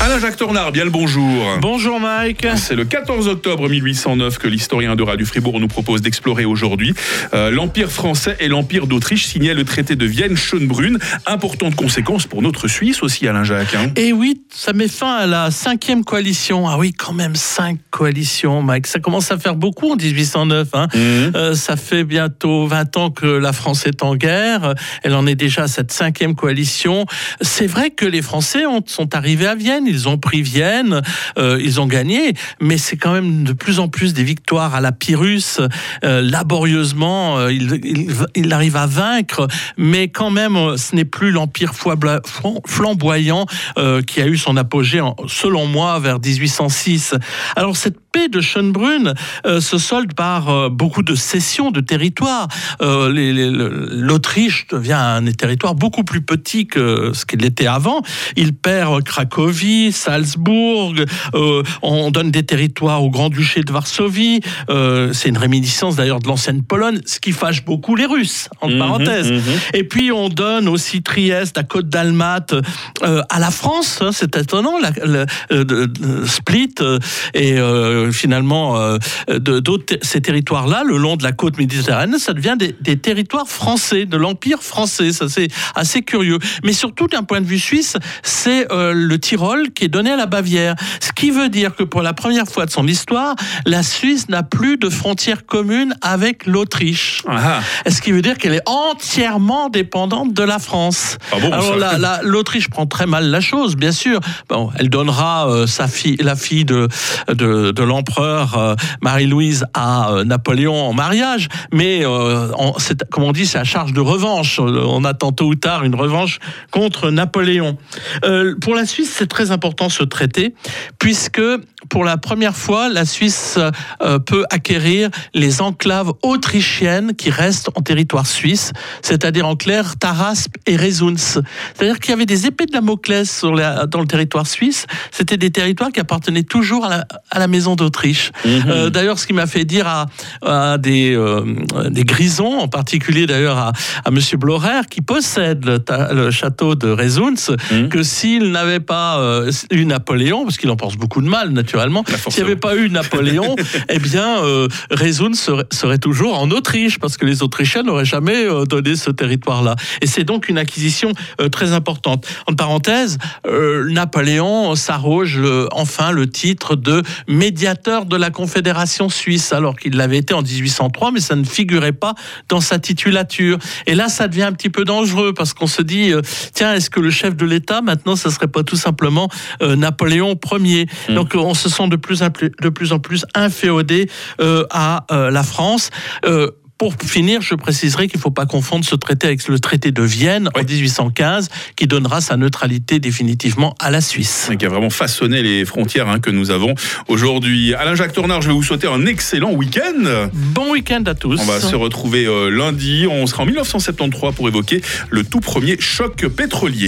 Alain-Jacques Tornard, bien le bonjour. Bonjour Mike. C'est le 14 octobre 1809 que l'historien de Radio Fribourg nous propose d'explorer aujourd'hui. Euh, L'Empire français et l'Empire d'Autriche signaient le traité de Vienne-Schönbrunn. Importante conséquence pour notre Suisse aussi, Alain-Jacques. hein. Et oui, ça met fin à la cinquième coalition. Ah oui, quand même cinq coalitions, Mike. Ça commence à faire beaucoup en 1809. hein. Mhm. Euh, ça fait bientôt 20 ans que la France est en guerre. Elle en est déjà à cette cinquième coalition. C'est vrai que les Français ont- sont arrivés à Vienne. Ils ont pris Vienne. euh, ils ont gagné. Mais c'est quand même de plus en plus des victoires à la Pyrrhus. Euh, laborieusement, euh, il, il- il arrive à vaincre. Mais quand même, euh, ce n'est plus l'empire flamboyant euh, qui a eu son apogée, selon moi, vers 1806. Alors cette paix de Schönbrunn euh, se solde par euh, beaucoup de cessions de territoires. Euh, L'Autriche devient un territoire beaucoup plus petit que ce qu'il était avant. Il perd Cracovie, Salzbourg, euh, on donne des territoires au Grand-Duché de Varsovie. Euh, C'est une réminiscence d'ailleurs de l'ancienne Pologne, ce qui fâche beaucoup les Russes, entre Mhm, parenthèses. mhm. Et puis on donne aussi Trieste, la côte d'Almat euh, à la France. hein, c'est étonnant, la, Split et finalement d'autres ces territoires-là, le long de la côte méditerranéenne, ça devient des, des territoires français, de l'empire français. Ça c'est assez curieux. Mais surtout d'un point de vue suisse, c'est le Tyrol qui est donné à la Bavière. Ce qui veut dire que pour la première fois de son histoire, la Suisse n'a plus de frontière commune avec l'Autriche. Ah, Ce qui veut dire qu'elle est entièrement dépendante de la France. Ah bon, Alors ça la- la- l'Autriche prend très mal la chose, bien sûr. Bon, elle donnera euh, sa fille, la fille de de, de l'empereur euh, Marie-Louise à euh, Napoléon en mariage, mais on- comme on dit, c'est à charge de revanche. On attend tôt ou tard une revanche contre Napoléon. Pour la Suisse, c'est très important ce traité, puisque pour la première fois, la Suisse euh, peut acquérir les enclaves autrichiennes qui restent en territoire suisse, c'est-à-dire en clair Tarasp et Rezuns. C'est-à-dire qu'il y avait des épées de Damoclès sur la- dans le territoire suisse. C'était des territoires qui appartenaient toujours à la, à la maison d'Autriche. Euh, d'ailleurs, ce qui m'a fait dire à, à des, euh, des grisons, en particulier d'ailleurs à, à Monsieur Blorer, qui possède le, ta- le château de Rezuns, Mhm. que s'il n'avait pas euh, eu Napoléon, parce qu'il en pense beaucoup de mal naturellement, Bah, s'il n'y avait pas eu Napoléon, eh bien, euh, serait, serait toujours en Autriche, parce que les Autrichiens n'auraient jamais euh, donné ce territoire-là. Et c'est donc une acquisition euh, très importante. En parenthèse, euh, Napoléon s'arroge enfin le titre de médiateur de la Confédération suisse, alors qu'il l'avait été en 1803, mais ça ne figurait pas dans sa titulature. Et là, ça devient un petit peu dangereux, parce qu'on se dit, tiens, est-ce que le chef de l'État, maintenant, ça serait pas tout simplement euh, Napoléon Ier Mm. Donc, on se sent de plus en plus, de plus, en plus inféodé euh, à euh, la France. Pour finir, je préciserai qu'il ne faut pas confondre ce traité avec le traité de Vienne en 1815, qui donnera sa neutralité définitivement à la Suisse. et qui a vraiment façonné les frontières hein, que nous avons aujourd'hui. Alain-Jacques Tornard, je vais vous souhaiter un excellent week-end. Bon week-end à tous. On va se retrouver lundi. On sera en 1973 pour évoquer le tout premier choc pétrolier.